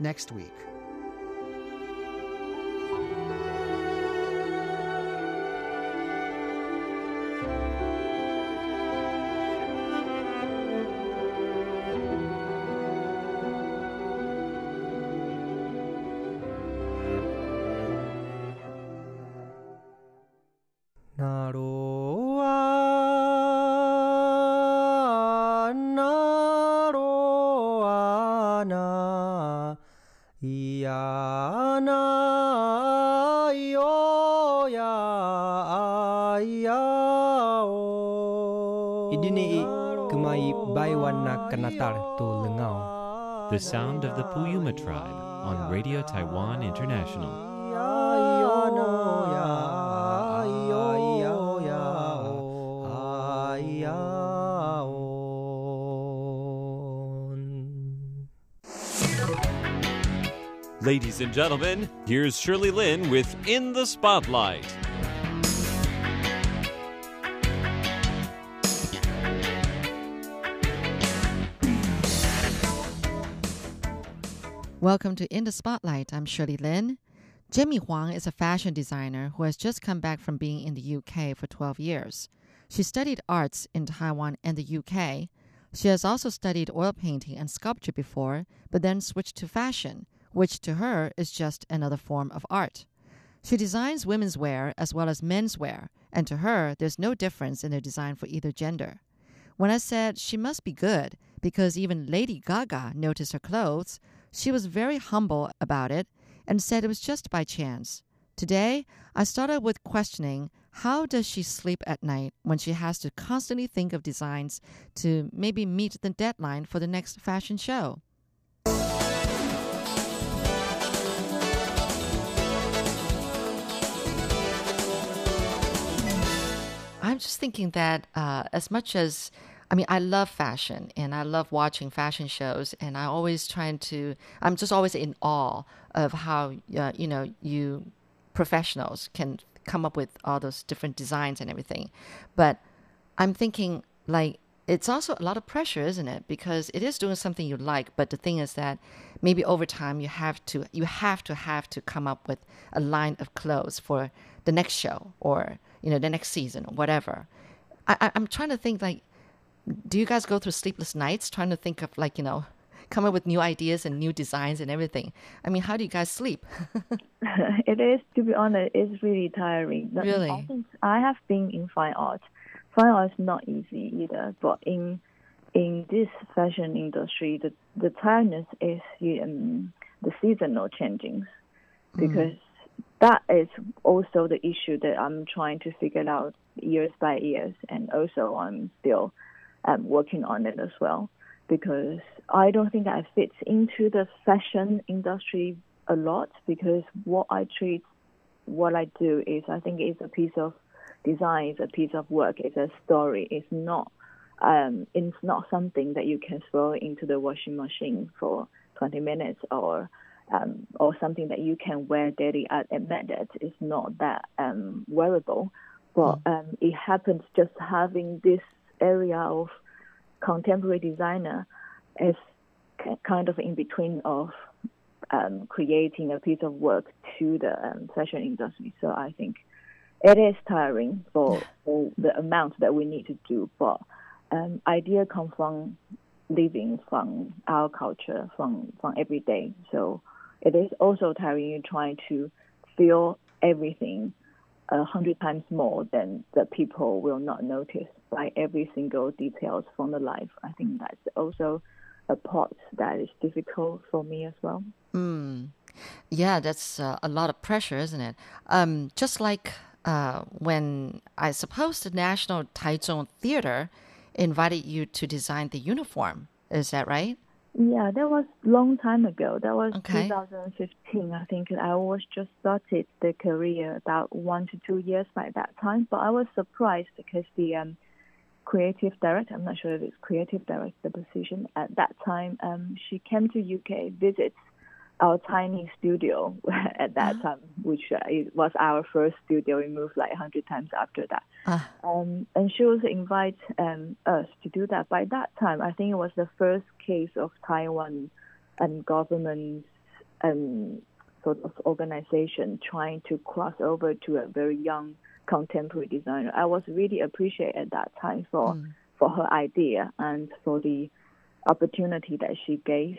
next week. The sound of the Puyuma tribe on Radio Taiwan International. Ladies and gentlemen, here's Shirley Lin with In the Spotlight. Welcome to In the Spotlight. I'm Shirley Lin. Jamie Huang is a fashion designer who has just come back from being in the UK for 12 years. She studied arts in Taiwan and the UK. She has also studied oil painting and sculpture before, but then switched to fashion, which to her is just another form of art. She designs women's wear as well as men's wear, and to her, there's no difference in their design for either gender. When I said she must be good because even Lady Gaga noticed her clothes, she was very humble about it and said it was just by chance. Today, I started with questioning how does she sleep at night when she has to constantly think of designs to maybe meet the deadline for the next fashion show? I'm just thinking that uh, as much as I mean, I love fashion and I love watching fashion shows, and I always trying to. I'm just always in awe of how uh, you know you professionals can come up with all those different designs and everything. But I'm thinking like it's also a lot of pressure, isn't it? Because it is doing something you like, but the thing is that maybe over time you have to you have to have to come up with a line of clothes for the next show or you know the next season or whatever. I, I'm trying to think like do you guys go through sleepless nights trying to think of like you know come up with new ideas and new designs and everything? I mean how do you guys sleep? It is to be honest it's really tiring. Really? i have been in fine art fine art is not easy either but in in this fashion industry the the tiredness is um, the seasonal changing mm. because mm. that is also the issue that i'm trying to figure out years by years. And also i'm still um, working on it as well because I don't think I fit into the fashion industry a lot because what I treat, what I do is I think it's a piece of design, it's a piece of work, it's a story. It's not, um, it's not something that you can throw into the washing machine for 20 minutes or um, or something that you can wear daily. I admit that it's not that um, wearable, but mm. um, it happens just having this area of contemporary designer is kind of in between of um, creating a piece of work to the um, fashion industry. So I think it is tiring for, for the amount that we need to do, but um, idea come from living from our culture, from from every day. So it is also tiring you trying to feel everything a hundred times more than the people will not notice by every single details from the life. I think that's also a part that is difficult for me as well. Mm. Yeah, that's uh, a lot of pressure, isn't it? Um, just like uh, when I suppose the National Taichung Theater invited you to design the uniform. Is that right? Yeah, that was long time ago. That was okay. 2015. I think I was just started the career about one to two years by that time. But I was surprised because the um, creative director, I'm not sure if it's creative director position at that time, um, she came to UK visits our tiny studio at that uh-huh. time, which uh, was our first studio. We moved like 100 times after that. Uh. Um, and she also invite um, us to do that. By that time, I think it was the first case of Taiwan and government um, sort of organization trying to cross over to a very young contemporary designer. I was really appreciated at that time for Mm. for her idea and for the opportunity that she gave.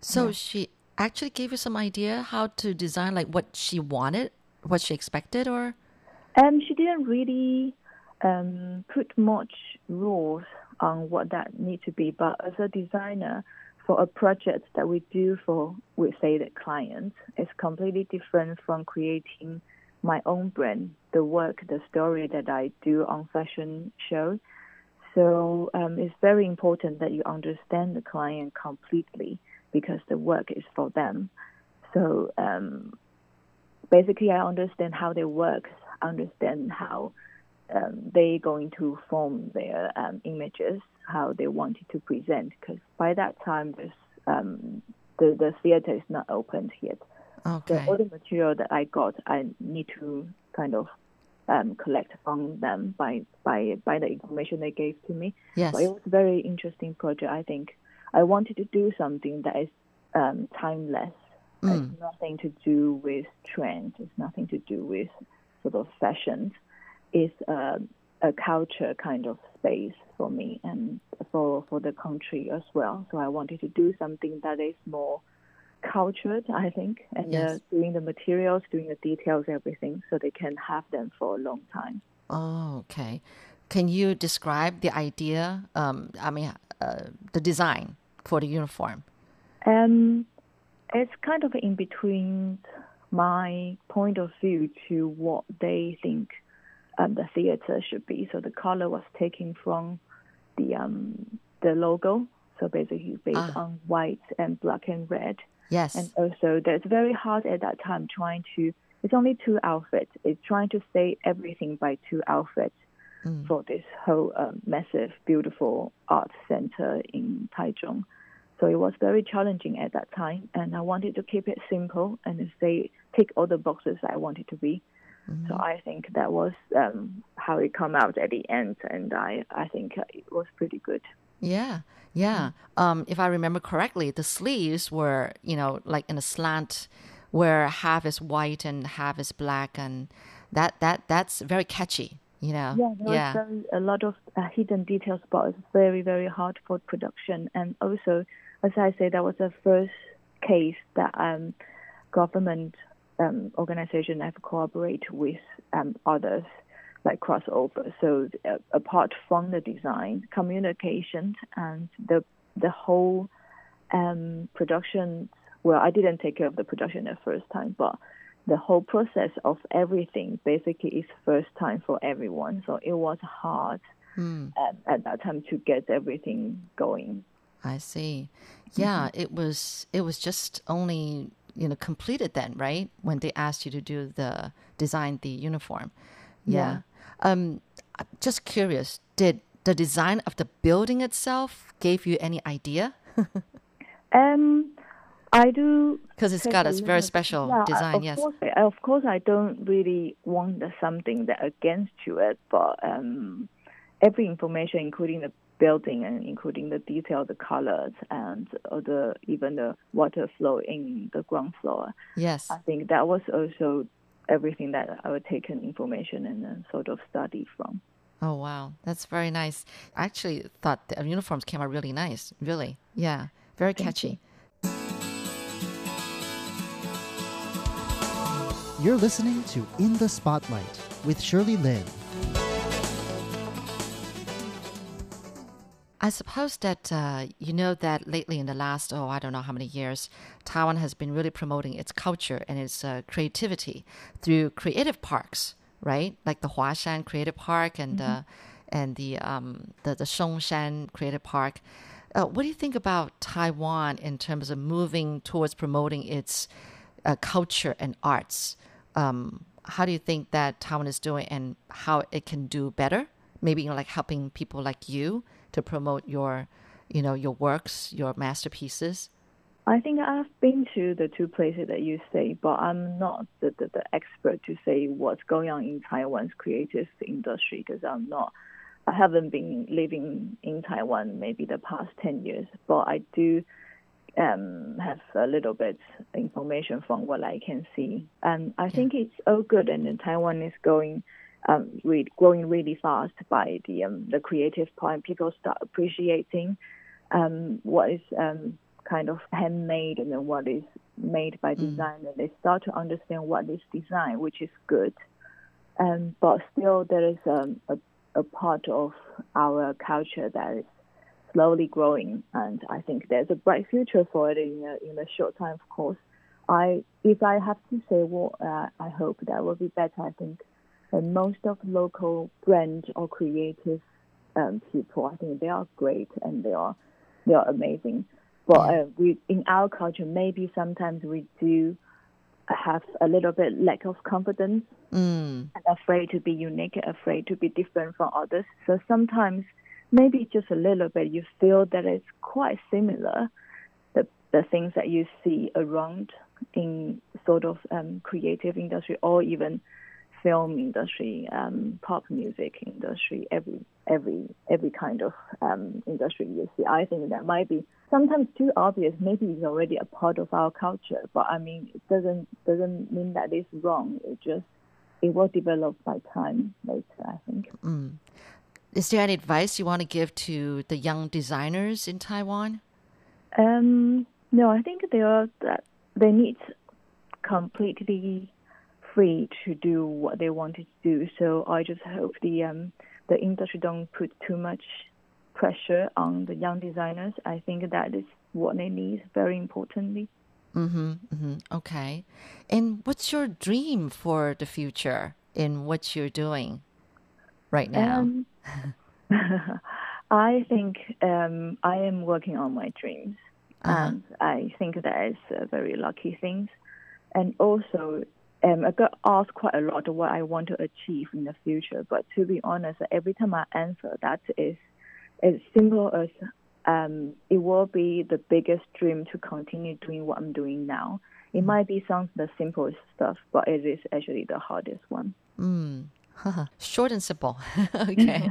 So she actually gave you some idea how to design, like what she wanted, what she expected, or Um, she didn't really um, put much rules on what that need to be, but as a designer, for a project that we do for, we say, the client, it's completely different from creating my own brand, the work, the story that I do on fashion shows. So um, it's very important that you understand the client completely because the work is for them. So um, basically, I understand how they work, understand how um, they going to form their um, images, how they wanted to present. Because by that time, this, um, the the theater is not opened yet. Okay, So all the material that I got, I need to kind of um, collect from them by by by the information they gave to me. yes, But it was a very interesting project. I think I wanted to do something that is um, timeless. Mm. It's nothing to do with trends. It's nothing to do with sort of fashion. It's uh, a culture kind of space for me and for for the country as well. So I wanted to do something that is more cultured, I think, and uh, Yes. doing the materials, doing the details, everything, so they can have them for a long time. Oh, okay. Can you describe the idea? Um, I mean, uh, the design for the uniform. Um, it's kind of in between my point of view to what they think um, the theater should be. So the color was taken from the um, the logo. So basically based Ah. on white and black and red. Yes. And also that's very hard at that time trying to it's only two outfits. It's trying to say everything by two outfits Mm. for this whole um, massive, beautiful art center in Taichung. So it was very challenging at that time, and I wanted to keep it simple and say tick all the boxes I wanted to be. Mm-hmm. So I think that was um, how it come out at the end, and I I think it was pretty good. Yeah, yeah. Um, if I remember correctly, the sleeves were, you know, like in a slant, where half is white and half is black, and that that that's very catchy. You know. Yeah, there was very, a lot of uh, hidden details, but it's very, very hard for production. And also, as I say, that was the first case that um, government um, organization have cooperate with um, like crossover. So uh, apart from the design, communication, and the the whole um, production. Well, I didn't take care of the production the first time, but the whole process of everything basically is first time for everyone. So it was hard Mm, at, at that time to get everything going. I see. Yeah, it was. It was just only you know completed then, right? When they asked you to do the design the uniform. Yeah. Um, I'm just curious. Did the design of the building itself gave you any idea? Um, I do Because it's got a very special yeah, design. Of Yes. course, of course, I don't really want something that against to it, but um, every information, including the building and including the detail, the colors, and uh, the even the water flow in the ground floor. Yes. I think that was also everything that I would take in information and then sort of study from. Oh wow, that's very nice. I actually thought the uniforms came out really nice. Really, yeah, very catchy. You're listening to In the Spotlight with Shirley Lin. I suppose that uh, you know that lately in the last oh I don't know how many years, Taiwan has been really promoting its culture and its uh, creativity through creative parks, right? Like the Huashan Creative Park and uh, and the um, the the Songshan Creative Park. Uh, what do you think about Taiwan in terms of moving towards promoting its uh, culture and arts? Um, how do you think that Taiwan is doing and how it can do better? Maybe you know, like helping people like you to promote your, you know, your works, your masterpieces. I think I've been to the two places that you say, but I'm not the, the, the expert to say what's going on in Taiwan's creative industry because I'm not, I haven't been living in Taiwan maybe the past 10 years, but I do um, have a little bit information from what I can see. And I think it's all good, and Taiwan is going um, really, growing really fast by the um, the creative part. People start appreciating um, what is um, kind of handmade and then what is made by design, mm. and they start to understand what is design, which is good. Um, but still, there is um, a, a part of our culture that is slowly growing, and I think there's a bright future for it in a, in a short time. Of course, I if I have to say what uh, I hope that will be better, I think and most of local brand or creative um, people, I think they are great and they are they are amazing. But uh, we in our culture, maybe sometimes we do have a little bit lack of confidence mm. and afraid to be unique, afraid to be different from others. So sometimes maybe just a little bit you feel that it's quite similar the the things that you see around in sort of um, creative industry or even film industry, um, pop music industry, every every every kind of um, industry you see. I think that might be sometimes too obvious. Maybe it's already a part of our culture, but I mean, it doesn't doesn't mean that it's wrong. It just it will develop by time later. I think. Mm. Is there any advice you want to give to the young designers in Taiwan? Um, no, I think they are that they need completely free to do what they wanted to do. So I just hope the um, the industry don't put too much pressure on the young designers. I think that is what they need very importantly. Mm-hmm, mm-hmm. Okay. And what's your dream for the future in what you're doing right now? Um, I think um, I am working on my dreams. Uh-huh. And I think that is a very lucky thing. And also, um, I got asked quite a lot of what I want to achieve in the future. But to be honest, every time I answer, that is as simple as um, it will be the biggest dream to continue doing what I'm doing now. It mm. might be some of the simplest stuff, but it is actually the hardest one. Mm. Short and simple. okay.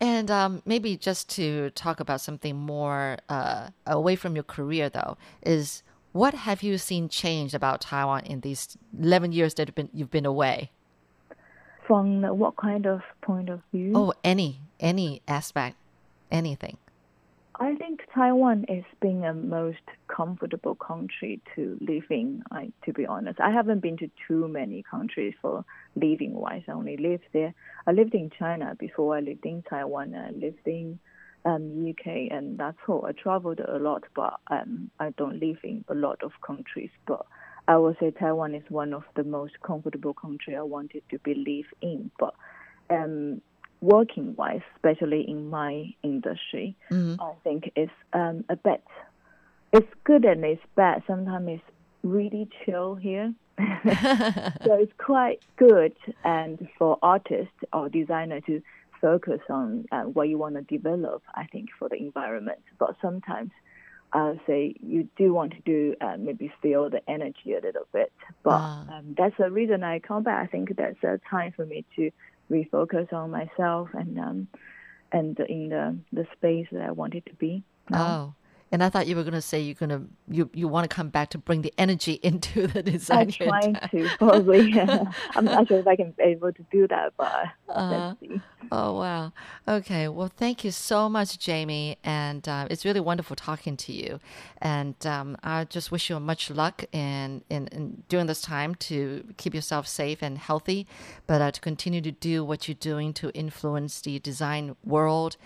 and um, maybe just to talk about something more uh, away from your career, though, is what have you seen change about Taiwan in these 11 years that you've been, you've been away? From what kind of point of view? Oh, any, any aspect, anything. I think Taiwan is being a most comfortable country to live in. I, to be honest, I haven't been to too many countries for living wise. I only lived there. I lived in China before. I lived in Taiwan. I lived in um, UK, and that's all. I traveled a lot, but um, I don't live in a lot of countries. But I would say Taiwan is one of the most comfortable country I wanted to be live in. But um, working wise, especially in my industry, mm-hmm. I think it's um, a bit. It's good and it's bad. Sometimes it's really chill here. so it's quite good and for artists or designer to focus on uh, what you want to develop, I think, for the environment. But sometimes I'll say you do want to do uh, maybe feel the energy a little bit. But ah. um, that's the reason I come back. I think that's a time for me to refocus on myself and um, and in the the space that I wanted to be. Now. Oh. And I thought you were going to say you're going to you you want to come back to bring the energy into the design. I'm trying to probably. I'm not sure if I can be able to do that, but uh, let's see. Oh wow. Okay. Well, thank you so much, Jamie, and uh, it's really wonderful talking to you. And um, I just wish you much luck in, in, in during this time to keep yourself safe and healthy, but uh, to continue to do what you're doing to influence the design world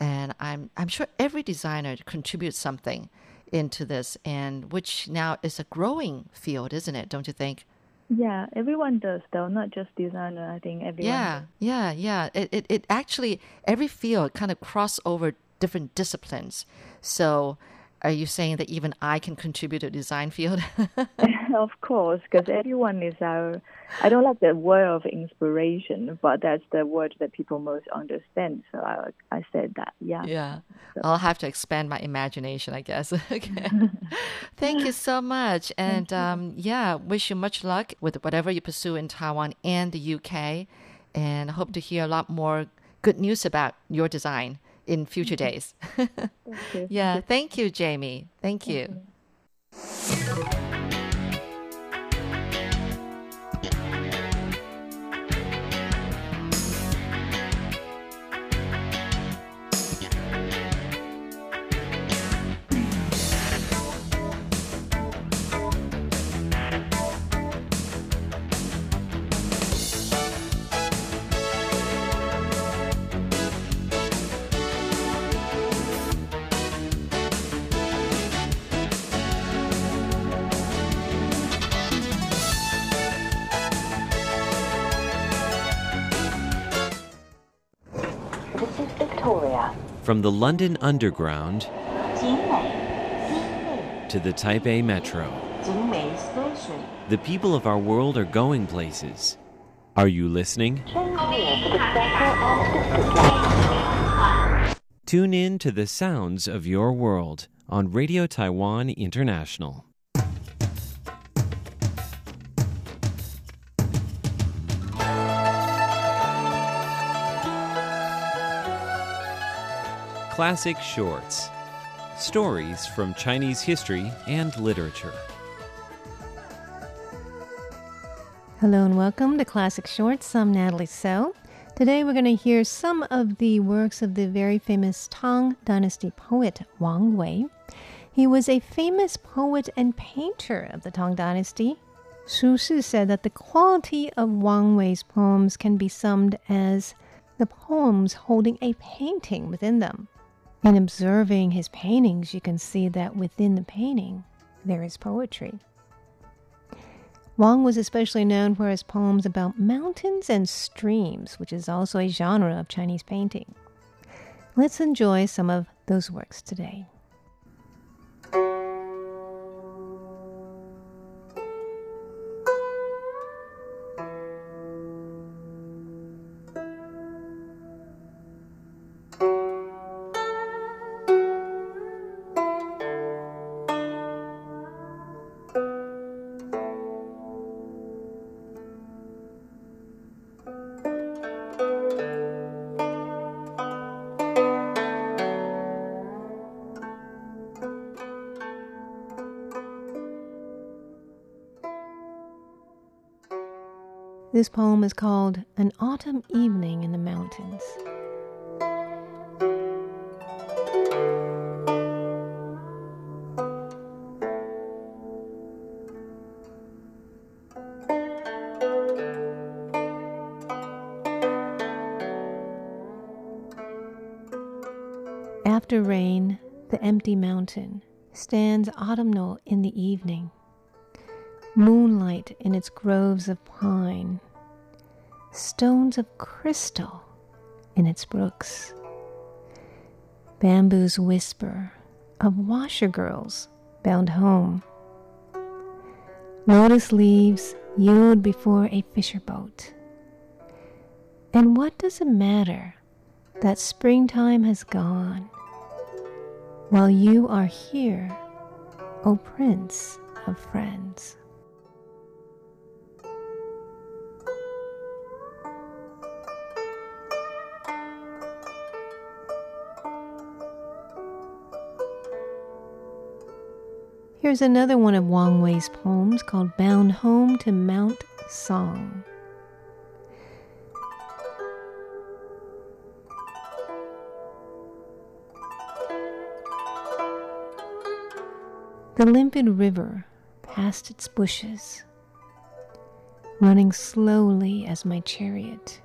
and I'm I'm sure every designer contributes something into this, and which now is a growing field, isn't it? Don't you think? Yeah, everyone does though, not just designer. I think everyone. Yeah, does. yeah, yeah. It, it it actually every field kind of cross over different disciplines. So are you saying that even I can contribute to design field? of course, because everyone is our. I don't like the word of inspiration, but that's the word that people most understand. So I, I said that. Yeah. Yeah. So. I'll have to expand my imagination, I guess. okay. Thank you so much, and um, yeah, wish you much luck with whatever you pursue in Taiwan and the UK, and hope to hear a lot more good news about your design in future days. Thank yeah, thank you, Jamie. Thank you. This Victoria. From the London Underground to the Taipei Metro. The people of our world are going places. Are you listening? Tune in to the sounds of your world on Radio Taiwan International. Classic Shorts Stories from Chinese history and literature. Hello and welcome to Classic Shorts. I'm Natalie So. Today we're going to hear some of the works of the very famous Tang Dynasty poet Wang Wei. He was a famous poet and painter of the Tang Dynasty. Su Shi said that the quality of Wang Wei's poems can be summed as the poems holding a painting within them. In observing his paintings, you can see that within the painting there is poetry. Wang was especially known for his poems about mountains and streams, which is also a genre of Chinese painting. Let's enjoy some of those works today. This poem is called An Autumn Evening in the Mountains. After rain, the empty mountain stands autumnal in the evening moonlight in its groves of pine, stones of crystal in its brooks, bamboos whisper of washer girls bound home, lotus leaves yield before a fisher boat. And what does it matter that springtime has gone while you are here, O Prince of Friends? Here's another one of Wang Wei's poems called Bound Home to Mount Song. The limpid river past its bushes, running slowly as my chariot,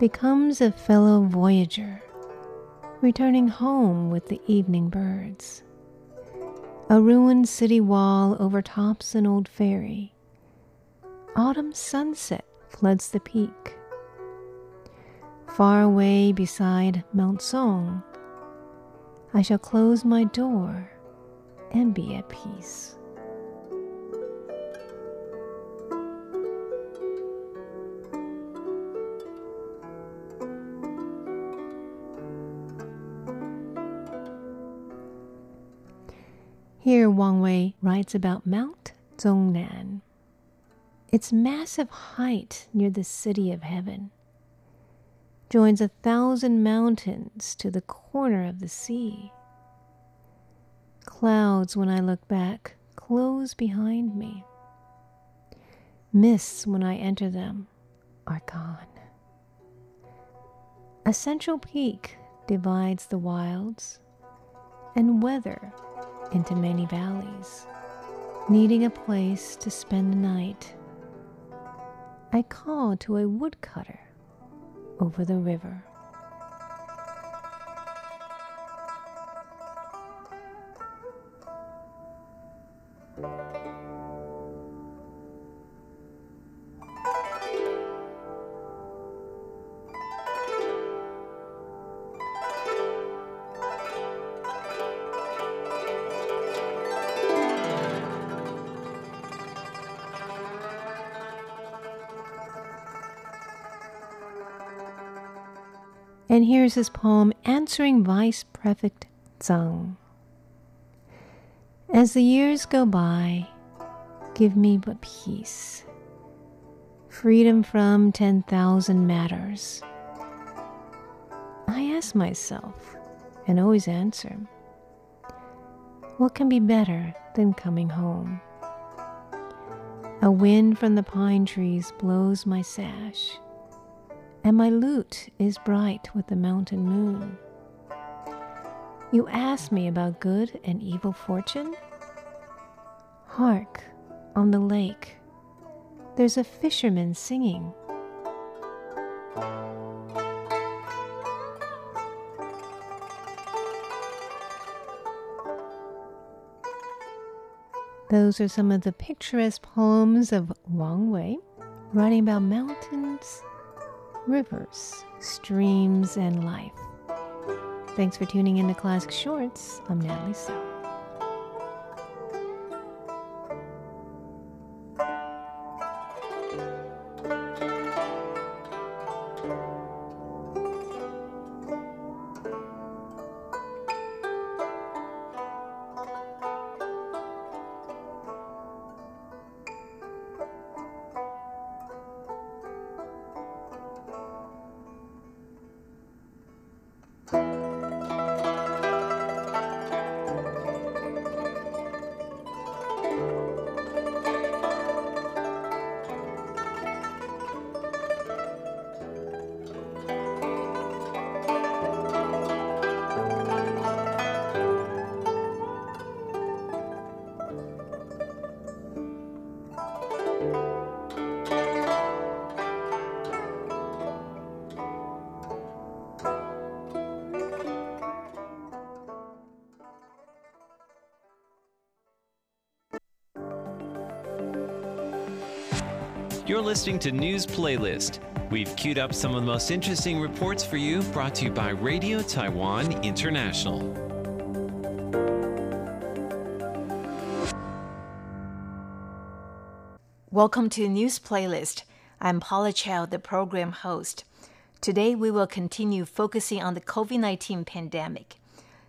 becomes a fellow voyager, returning home with the evening birds. A ruined city wall overtops an old ferry. Autumn sunset floods the peak. Far away beside Mount Song, I shall close my door and be at peace. Here, Wang Wei writes about Mount Zhongnan. Its massive height near the city of heaven joins a thousand mountains to the corner of the sea. Clouds, when I look back, close behind me. Mists, when I enter them, are gone. A central peak divides the wilds and weather into many valleys, needing a place to spend the night. I call to a woodcutter over the river. And here's his poem answering Vice Prefect Zhang. As the years go by, give me but peace, freedom from 10,000 matters. I ask myself and always answer what can be better than coming home? A wind from the pine trees blows my sash and my lute is bright with the mountain moon. You ask me about good and evil fortune? Hark, on the lake, there's a fisherman singing. Those are some of the picturesque poems of Wang Wei, writing about mountains rivers, streams, and life. Thanks for tuning in to Classic Shorts. I'm Natalie So. Listening to News Playlist. We've queued up some of the most interesting reports for you, brought to you by Radio Taiwan International. Welcome to News Playlist. I'm Paula Chow, the program host. Today we will continue focusing on the COVID 19 pandemic.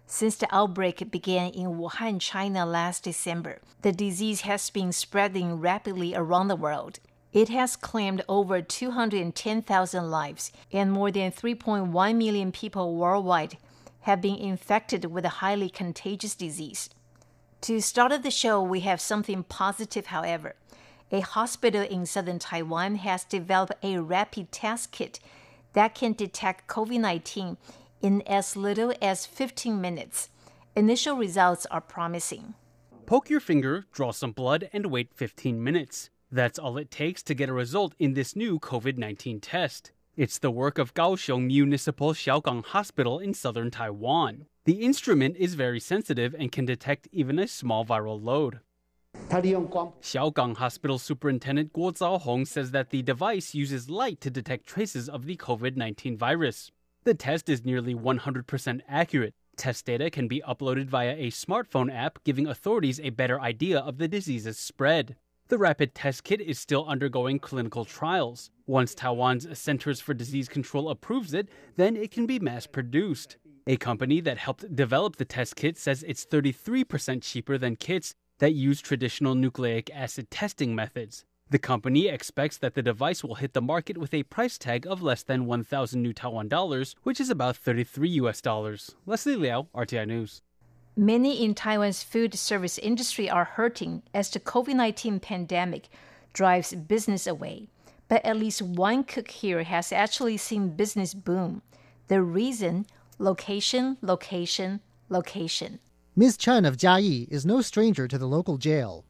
Since the outbreak began in Wuhan, China last December, the disease has been spreading rapidly around the world. It has claimed over 210,000 lives, and more than 3.1 million people worldwide have been infected with a highly contagious disease. To start the show, we have something positive, however. A hospital in southern Taiwan has developed a rapid test kit that can detect COVID 19 in as little as 15 minutes. Initial results are promising. Poke your finger, draw some blood, and wait 15 minutes. That's all it takes to get a result in this new COVID 19 test. It's the work of Kaohsiung Municipal Xiaogang Hospital in southern Taiwan. The instrument is very sensitive and can detect even a small viral load. Xiaogang Hospital Superintendent Guo Zaohong says that the device uses light to detect traces of the COVID 19 virus. The test is nearly 100% accurate. Test data can be uploaded via a smartphone app, giving authorities a better idea of the disease's spread. The rapid test kit is still undergoing clinical trials. Once Taiwan's Centers for Disease Control approves it, then it can be mass produced. A company that helped develop the test kit says it's 33% cheaper than kits that use traditional nucleic acid testing methods. The company expects that the device will hit the market with a price tag of less than 1,000 new Taiwan dollars, which is about 33 US dollars. Leslie Liao, RTI News. Many in Taiwan's food service industry are hurting as the COVID 19 pandemic drives business away. But at least one cook here has actually seen business boom. The reason location, location, location. Ms. Chen of Jiayi is no stranger to the local jail.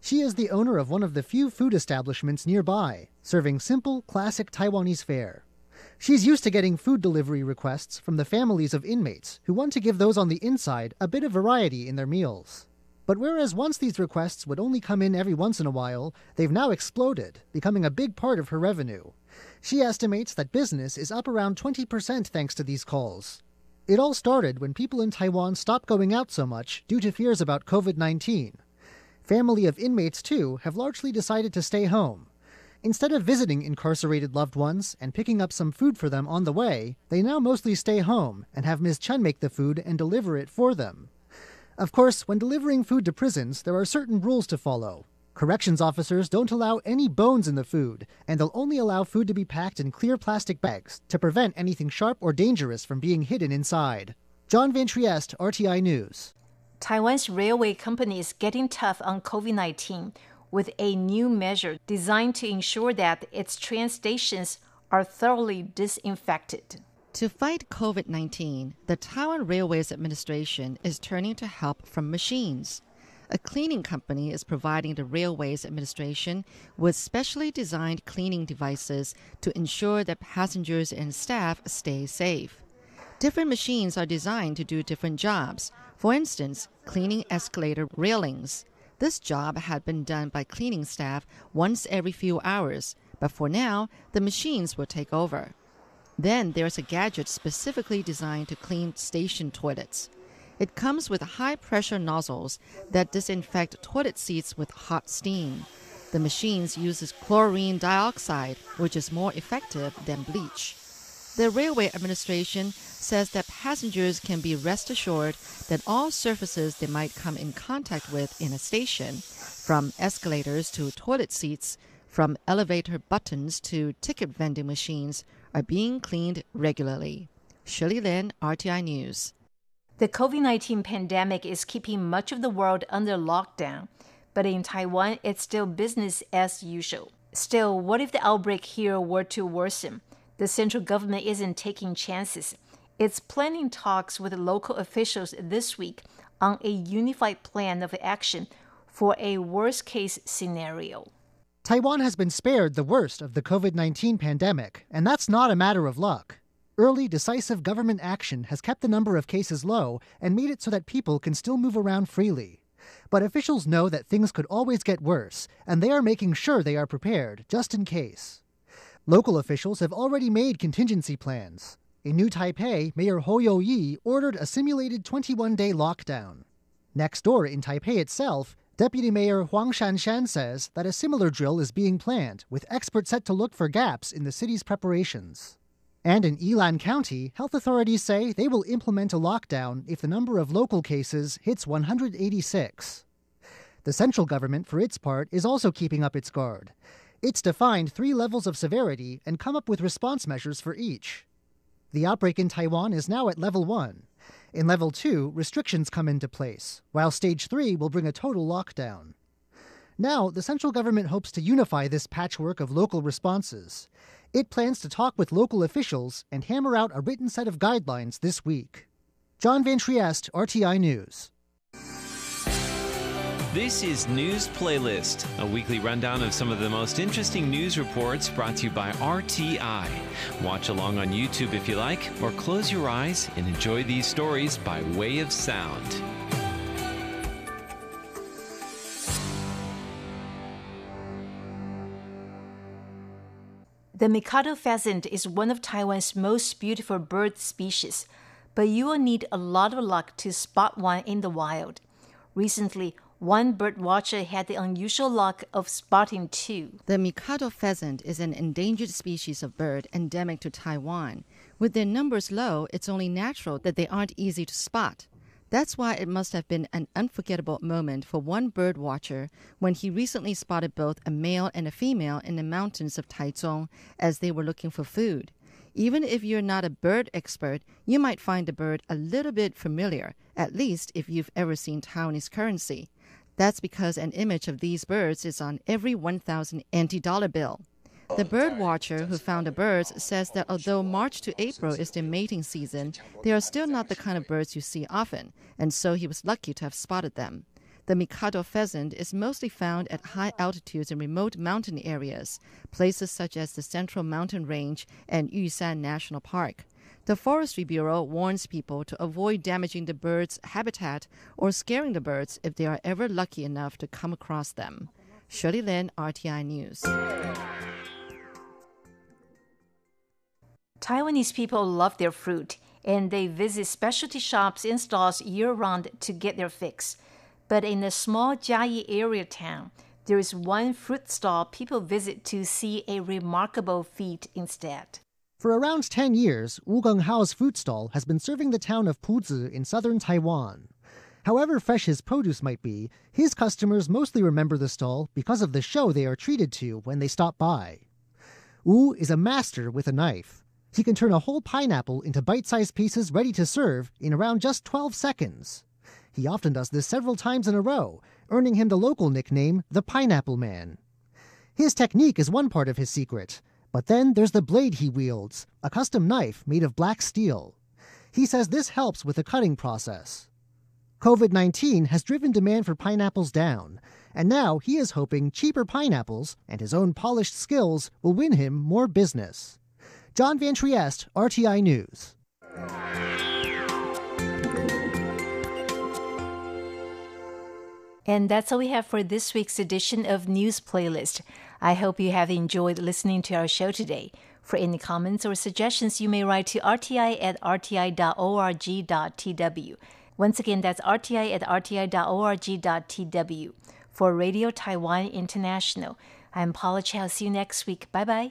She is the owner of one of the few food establishments nearby, serving simple, classic Taiwanese fare. She's used to getting food delivery requests from the families of inmates who want to give those on the inside a bit of variety in their meals. But whereas once these requests would only come in every once in a while, they've now exploded, becoming a big part of her revenue. She estimates that business is up around 20% thanks to these calls. It all started when people in Taiwan stopped going out so much due to fears about COVID 19 Family of inmates, too, have largely decided to stay home. Instead of visiting incarcerated loved ones and picking up some food for them on the way, they now mostly stay home and have Ms. Chen make the food and deliver it for them. Of course, when delivering food to prisons, there are certain rules to follow. Corrections officers don't allow any bones in the food, and they'll only allow food to be packed in clear plastic bags to prevent anything sharp or dangerous from being hidden inside. John Van Trieste, RTI News. Taiwan's railway company is getting tough on COVID 19 with a new measure designed to ensure that its train stations are thoroughly disinfected. To fight COVID 19, the Taiwan Railways Administration is turning to help from machines. A cleaning company is providing the Railways Administration with specially designed cleaning devices to ensure that passengers and staff stay safe. Different machines are designed to do different jobs. For instance, cleaning escalator railings. This job had been done by cleaning staff once every few hours, but for now, the machines will take over. Then there's a gadget specifically designed to clean station toilets. It comes with high pressure nozzles that disinfect toilet seats with hot steam. The machines uses chlorine dioxide, which is more effective than bleach. The Railway Administration says that passengers can be rest assured that all surfaces they might come in contact with in a station, from escalators to toilet seats, from elevator buttons to ticket vending machines, are being cleaned regularly. Shirley Lin, RTI News. The COVID 19 pandemic is keeping much of the world under lockdown, but in Taiwan, it's still business as usual. Still, what if the outbreak here were to worsen? The central government isn't taking chances. It's planning talks with local officials this week on a unified plan of action for a worst case scenario. Taiwan has been spared the worst of the COVID 19 pandemic, and that's not a matter of luck. Early, decisive government action has kept the number of cases low and made it so that people can still move around freely. But officials know that things could always get worse, and they are making sure they are prepared, just in case. Local officials have already made contingency plans. In New Taipei, Mayor Hou Yu-ih ordered a simulated 21-day lockdown. Next door in Taipei itself, Deputy Mayor Huang Shanshan says that a similar drill is being planned, with experts set to look for gaps in the city's preparations. And in Yilan County, health authorities say they will implement a lockdown if the number of local cases hits 186. The central government, for its part, is also keeping up its guard. It's defined three levels of severity and come up with response measures for each. The outbreak in Taiwan is now at level 1. In level 2, restrictions come into place, while stage 3 will bring a total lockdown. Now, the central government hopes to unify this patchwork of local responses. It plans to talk with local officials and hammer out a written set of guidelines this week. John Van Trieste, RTI News. This is News Playlist, a weekly rundown of some of the most interesting news reports brought to you by RTI. Watch along on YouTube if you like, or close your eyes and enjoy these stories by way of sound. The Mikado pheasant is one of Taiwan's most beautiful bird species, but you will need a lot of luck to spot one in the wild. Recently, one bird watcher had the unusual luck of spotting two. The Mikado pheasant is an endangered species of bird endemic to Taiwan. With their numbers low, it's only natural that they aren't easy to spot. That's why it must have been an unforgettable moment for one bird watcher when he recently spotted both a male and a female in the mountains of Taichung as they were looking for food. Even if you're not a bird expert, you might find the bird a little bit familiar, at least if you've ever seen Taiwanese currency. That's because an image of these birds is on every 1,000 NT dollar bill. The bird watcher who found the birds says that although March to April is the mating season, they are still not the kind of birds you see often, and so he was lucky to have spotted them. The Mikado pheasant is mostly found at high altitudes in remote mountain areas, places such as the Central Mountain Range and Yushan National Park. The Forestry Bureau warns people to avoid damaging the bird's habitat or scaring the birds if they are ever lucky enough to come across them. Shirley Lin, RTI News. Taiwanese people love their fruit and they visit specialty shops and stores year round to get their fix. But in a small Chiayi area town, there is one fruit stall people visit to see a remarkable feat instead. For around 10 years, Wu Geng Hao's fruit stall has been serving the town of Puzi in southern Taiwan. However fresh his produce might be, his customers mostly remember the stall because of the show they are treated to when they stop by. Wu is a master with a knife. He can turn a whole pineapple into bite sized pieces ready to serve in around just 12 seconds. He often does this several times in a row, earning him the local nickname, the Pineapple Man. His technique is one part of his secret, but then there's the blade he wields, a custom knife made of black steel. He says this helps with the cutting process. COVID 19 has driven demand for pineapples down, and now he is hoping cheaper pineapples and his own polished skills will win him more business. John Van Trieste, RTI News. And that's all we have for this week's edition of News Playlist. I hope you have enjoyed listening to our show today. For any comments or suggestions, you may write to rti at rti.org.tw. Once again, that's rti at rti.org.tw. For Radio Taiwan International, I'm Paula Chow. See you next week. Bye bye.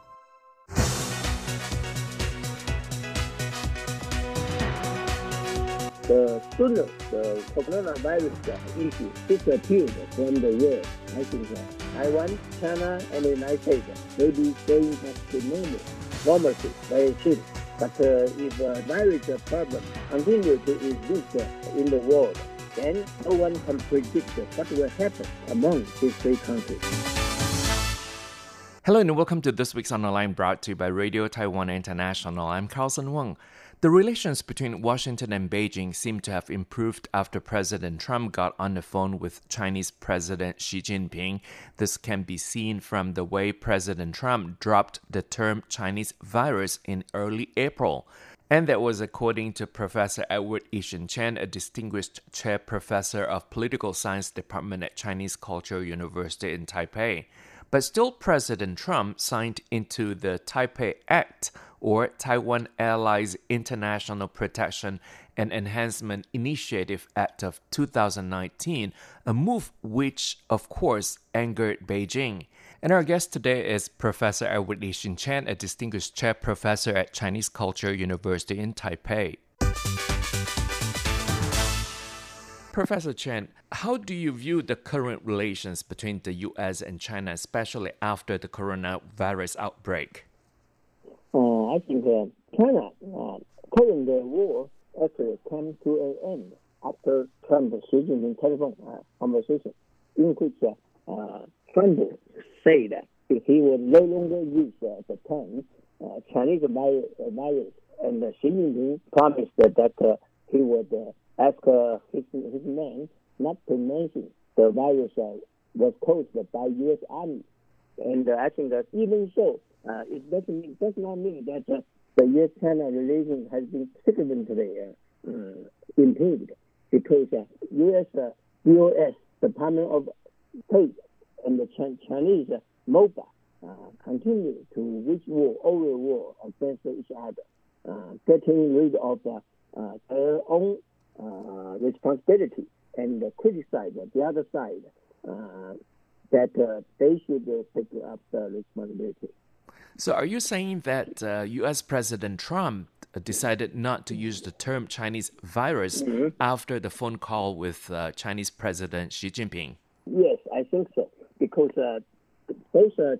The sooner the coronavirus issue disappeared from the world, I think uh, Taiwan, China, and the United States may be going back to normal, normalcy very soon. But uh, if a virus problem continues to exist uh, in the world, then no one can predict what will happen among these three countries. Hello and welcome to this week's On the Line brought to you by Radio Taiwan International. I'm Carlson Wang. The relations between Washington and Beijing seem to have improved after President Trump got on the phone with Chinese President Xi Jinping. This can be seen from the way President Trump dropped the term Chinese virus in early April. And that was according to Professor Edward I-hsin Chen, a distinguished chair professor of political science department at Chinese Cultural University in Taipei. But still, President Trump signed into the Taipei Act or Taiwan Allies International Protection and Enhancement Initiative Act of 2019, a move which, of course, angered Beijing. And our guest today is Professor Edward I-hsin Chen, a distinguished chair professor at Chinese Culture University in Taipei. Professor Chen, how do you view the current relations between the US and China, especially after the coronavirus outbreak? I think uh, China uh, the war actually came to an end after Trump Xi Jinping telephone uh, conversation, in which uh, Trump said that he would no longer use uh, the term uh, Chinese virus, and Xi Jinping promised that, he would ask his, his men not to mention the virus was caused by U.S. Army. And I think that even so, uh, it doesn't mean, does not mean that uh, the U.S.-China relation has been significantly uh, improved because uh, U.S. Uh, U.S. Department of State and the Ch- Chinese uh, MOFA uh, continue to wage war, over war against each other, uh, getting rid of uh, uh their own uh, responsibility and criticize the other side uh, that they should pick up the responsibility. So, are you saying that U.S. President Trump decided not to use the term Chinese virus mm-hmm. after the phone call with uh, Chinese President Xi Jinping? Yes, I think so. Because uh, both uh,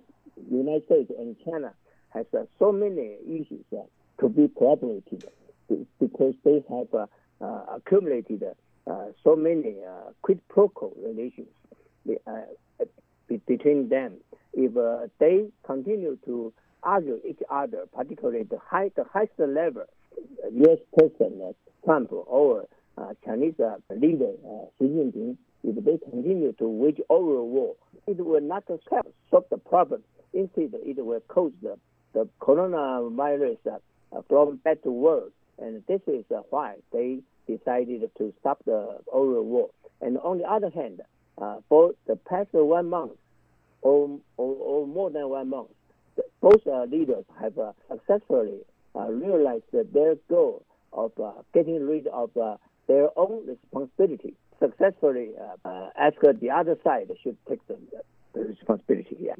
United States and China has uh, so many issues uh, to be cooperated because they have uh, accumulated so many quid pro quo relations between them. If they continue to argue each other, particularly the high, the highest level U.S. President Trump or uh, Chinese uh, leader uh, Xi Jinping, if they continue to wage over war, it will not solve the problem. Instead, it will cause the, the coronavirus uh, from bad to worse. And this is uh, why they decided to stop the over war. And on the other hand, uh, for the past one month or, or, or more than one month, both uh, leaders have uh, successfully uh, realized their goal of getting rid of their own responsibility. Successfully ask the other side should take the, the responsibility. Yeah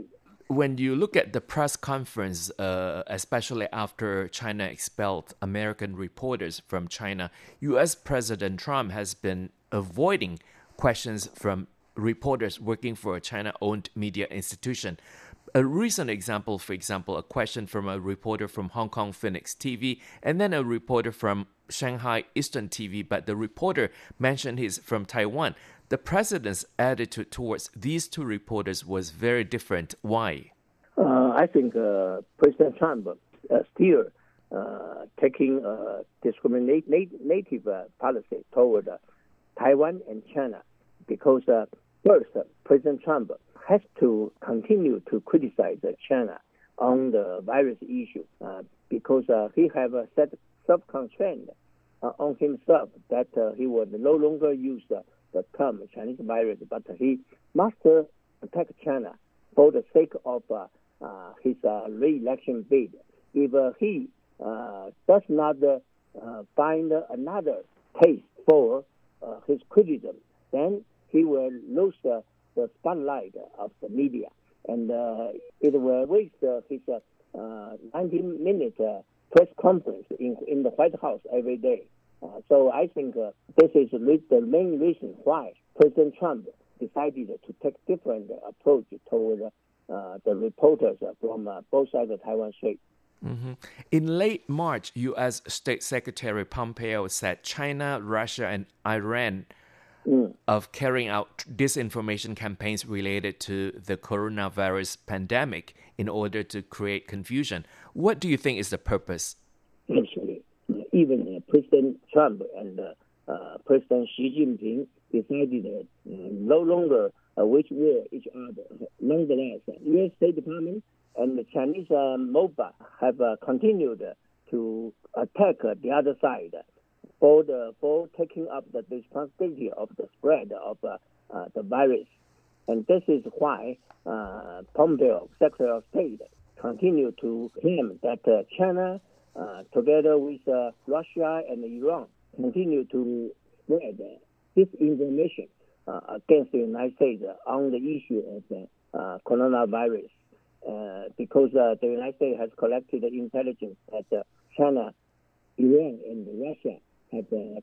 when you look at the press conference, uh, especially after China expelled American reporters from China, U.S. President Trump has been avoiding questions from reporters working for a China owned media institution a recent example, for example, a question from a reporter from Hong Kong Phoenix TV and then a reporter from Shanghai Eastern TV, but the reporter mentioned he's from Taiwan. The president's attitude towards these two reporters was very different. Why? Uh, I think uh, President Trump uh, still uh, taking a discriminative uh, policy toward uh, Taiwan and China because first, President Trump has to continue to criticize China on the virus issue uh, because uh, he have a set self-constraint uh, on himself that uh, he would no longer use uh, the term Chinese virus, but he must attack China for the sake of uh, his re-election bid. If he does not find another case for his criticism, then he will lose the spotlight of the media. And uh, it will waste uh, his uh, 19 minute press conference in, in the White House every day. so I think this is the main reason why President Trump decided to take different approach toward the reporters from both sides of Taiwan Strait. Mm-hmm. In late March, U.S. State Secretary Pompeo said China, Russia, and Iran mm. of carrying out disinformation campaigns related to the coronavirus pandemic in order to create confusion. What do you think is the purpose? Actually, even uh, President Trump and uh, uh, President Xi Jinping decided uh, no longer uh, which war each other. Nonetheless, U.S. State Department and the Chinese uh, MOFA have uh, continued to attack the other side for the for taking up the responsibility of the spread of uh, uh, the virus, and this is why uh, Pompeo, Secretary of State, continued to claim that uh, China, uh, together with uh, Russia and Iran, continue to spread disinformation against the United States on the issue of the coronavirus. because the United States has collected the intelligence that China, Iran, and Russia have uh,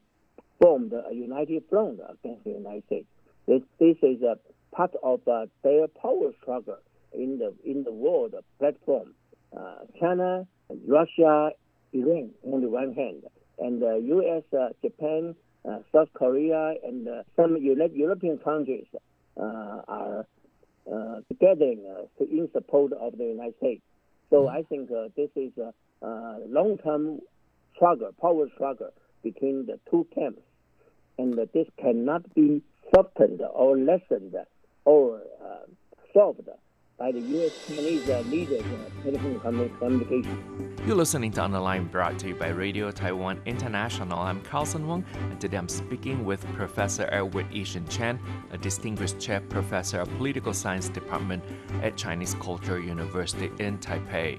formed a united front against the United States. This, this is a part of uh, their power struggle in the in the world platform. Uh, China, Russia, Iran on the one hand, and the U.S., uh, Japan, uh, South Korea, and some European countries are uh, gathering uh, in support of the United States. So I think uh, this is a, a long-term struggle, power struggle between the two camps, and this cannot be softened or lessened or uh, solved by the U.S. Chinese leaders uh, telephone communication. You're listening to On the Line brought to you by Radio Taiwan International. I'm Carlson Wong, and today I'm speaking with Professor Edward I-hsin Chen, a distinguished chair professor of political science department at Chinese Cultural University in Taipei.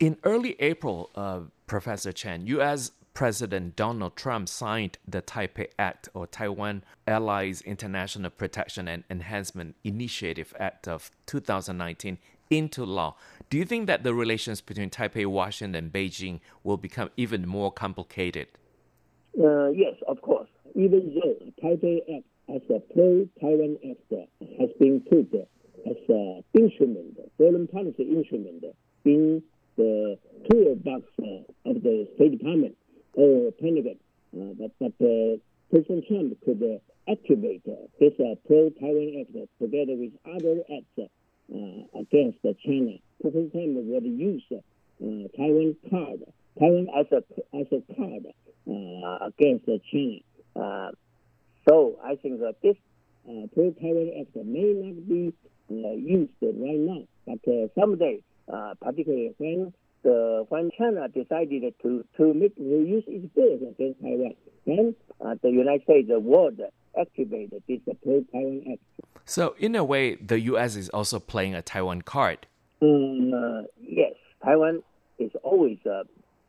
In early April, uh, Professor Chen, U.S. President Donald Trump signed the Taipei Act or Taiwan Allies International Protection and Enhancement Initiative Act of 2019 into law. Do you think that the relations between Taipei, Washington, and Beijing will become even more complicated? Uh, yes, of course. Even though Taipei Act as a pro-Taiwan act uh, has been put uh, as an instrument, foreign policy instrument uh, in the toolbox uh, of the State Department or Pentagon. Uh, but but uh, President Trump could uh, activate uh, this uh, pro-Taiwan act together with other acts uh, against China. President Trump would use Taiwan card, Taiwan as a as a card against China. so I think that this pro-Taiwan act may not be used right now, but someday, particularly when the when China decided to to make to use its force against Taiwan, then uh, the United States would activate this pro-Taiwan act. So, in a way, the U.S. is also playing a Taiwan card. Um, uh, yes, Taiwan is always uh,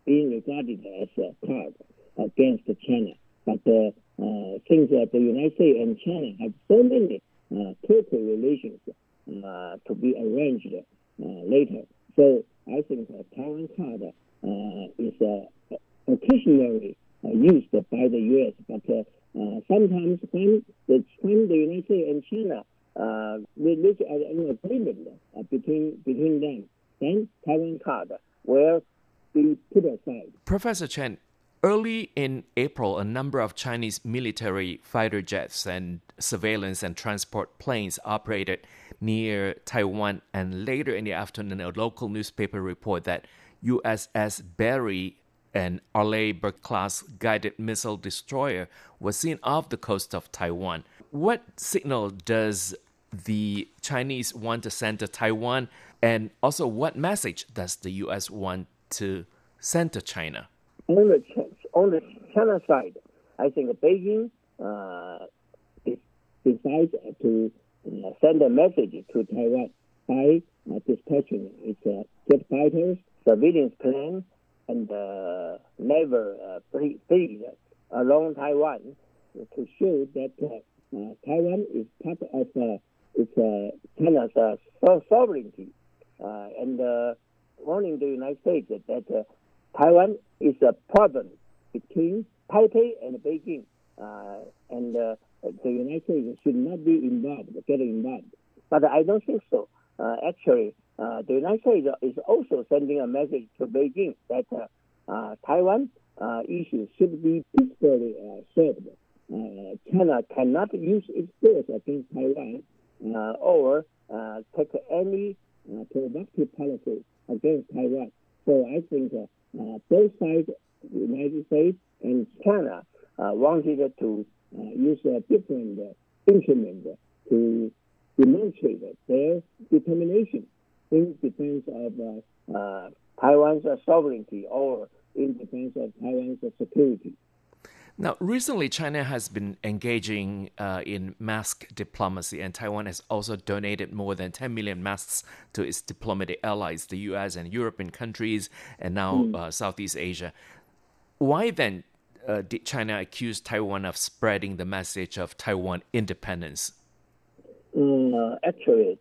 being regarded as a card against China. But uh, uh, since uh, the United States and China have so many uh, relations uh, to be arranged later, so I think uh, Taiwan card uh, is uh, occasionally uh, used by the U.S., but uh, uh, sometimes when the, when the United States and China uh, reach an agreement between between them, then Taiwan card will be put aside. Professor Chen, Early in April, a number of Chinese military fighter jets and surveillance and transport planes operated near Taiwan, and later in the afternoon, a local newspaper reported that USS Barry, an Arleigh class guided missile destroyer, was seen off the coast of Taiwan. What signal does the Chinese want to send to Taiwan, and also what message does the U.S. want to send to China? On the, on the China side, I think Beijing uh, decides to send a message to Taiwan. By uh, dispatching its uh, jet fighters, surveillance plane, and uh, naval uh, fleet along Taiwan to show that uh, Taiwan is part of uh, its China's sovereignty, and warning the United States that Taiwan is a problem between Taipei and Beijing, and the United States should not be involved, get involved. But I don't think so. Uh, actually, uh, the United States is also sending a message to Beijing that uh, uh, Taiwan issues should be peacefully solved. China cannot use its force against Taiwan or take any provocative policy against Taiwan. So I think both sides United States and China uh, wanted to uh, use a different uh, instrument to demonstrate their determination in defense of Taiwan's sovereignty or in defense of Taiwan's security. Now, recently, China has been engaging uh, in mask diplomacy, and Taiwan has also donated more than 10 million masks to its diplomatic allies, the US and European countries, and now mm. uh, Southeast Asia. Why then uh, did China accuse Taiwan of spreading the message of Taiwan independence? Mm, actually,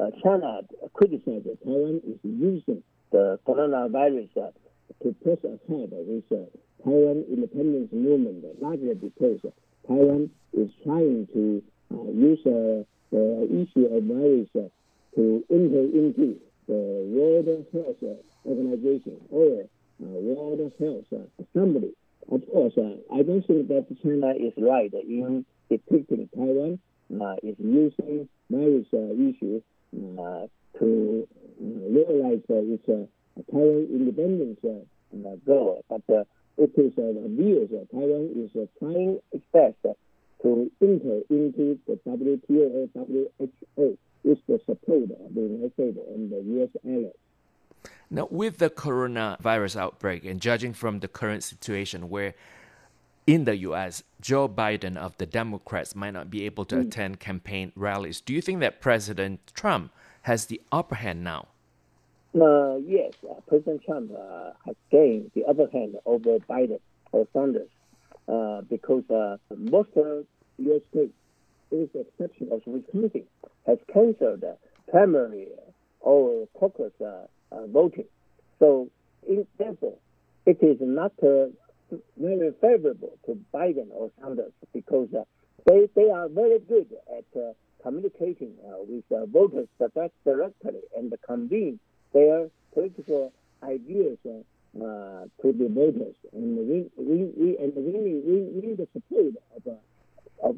uh, China criticized Taiwan is using the coronavirus uh, to push ahead with uh, Taiwan independence movement, largely because Taiwan is trying to uh, use uh, the issue of virus to enter into the World Health Organization or World Health Assembly. Of course, uh, I don't think that China is right in depicting Taiwan uh, is using various uh, issues uh, to uh, realize uh, its uh, Taiwan independence goal. But it is obvious that Taiwan is trying its best to enter into the WTO or WHO with the support of the United States and the U.S. allies. Now, with the coronavirus outbreak, and judging from the current situation where in the US, Joe Biden of the Democrats might not be able to mm. attend campaign rallies, do you think that President Trump has the upper hand now? Uh, yes, uh, President Trump uh, has gained the upper hand over Biden or Sanders uh, because uh, most U.S. states, with the exception of Wisconsin, has canceled primary or caucus uh, voting. So, in, therefore, it is not very favorable to Biden or Sanders because they, they are very good at communicating with voters directly and convene their political ideas uh, to the voters, and we we, we and we we need the support of uh, of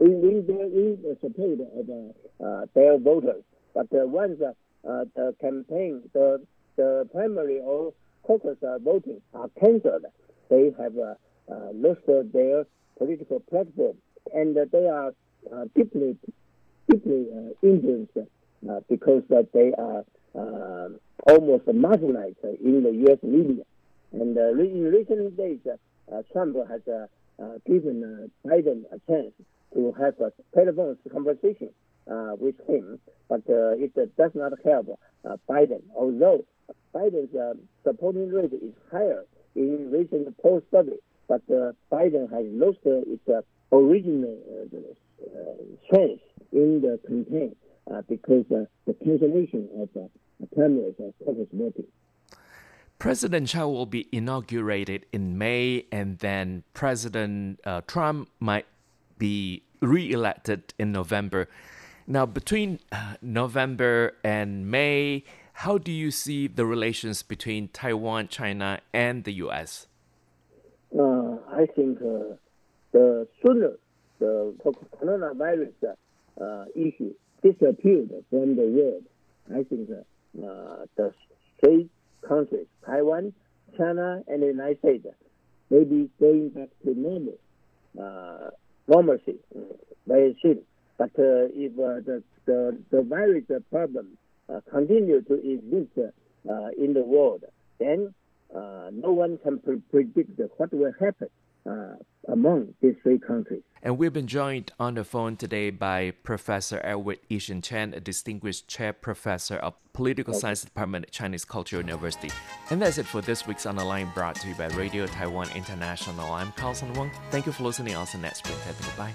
we we need the support of uh, uh, their voters. But uh, once uh, Uh, the campaign, the the primary or caucus voting are cancelled, they have uh, uh, lost their political platform, and they are deeply deeply influenced because that they are uh, almost marginalized in the U.S. media. And uh, in recent days, uh, Trump has given Biden a chance to have a telephone conversation Uh, with him, but uh, it does not help uh, Biden. Although Biden's supporting rate is higher in recent poll study, but Biden has lost its original strength in the campaign uh, because uh, the cancellation of uh, primaries of caucus voting. President Chao will be inaugurated in May, and then President uh, Trump might be re-elected in November. Now, between uh, November and May, how do you see the relations between Taiwan, China, and the U.S.? Uh, I think uh, the sooner the coronavirus uh, issue disappeared from the world. I think uh, the three countries, Taiwan, China, and the United States, may be going back to normal, uh, normalcy very soon. But uh, if uh, the, the, the virus problem uh, continue to exist uh, in the world, then no one can pre- predict what will happen uh, among these three countries. And we've been joined on the phone today by Professor Edward I-hsin Chen, a distinguished chair professor of Political okay. Science Department at Chinese Cultural University. And that's it for this week's On the Line brought to you by Radio Taiwan International. I'm Carlson Wong. Thank you for listening. I'll next week. Goodbye.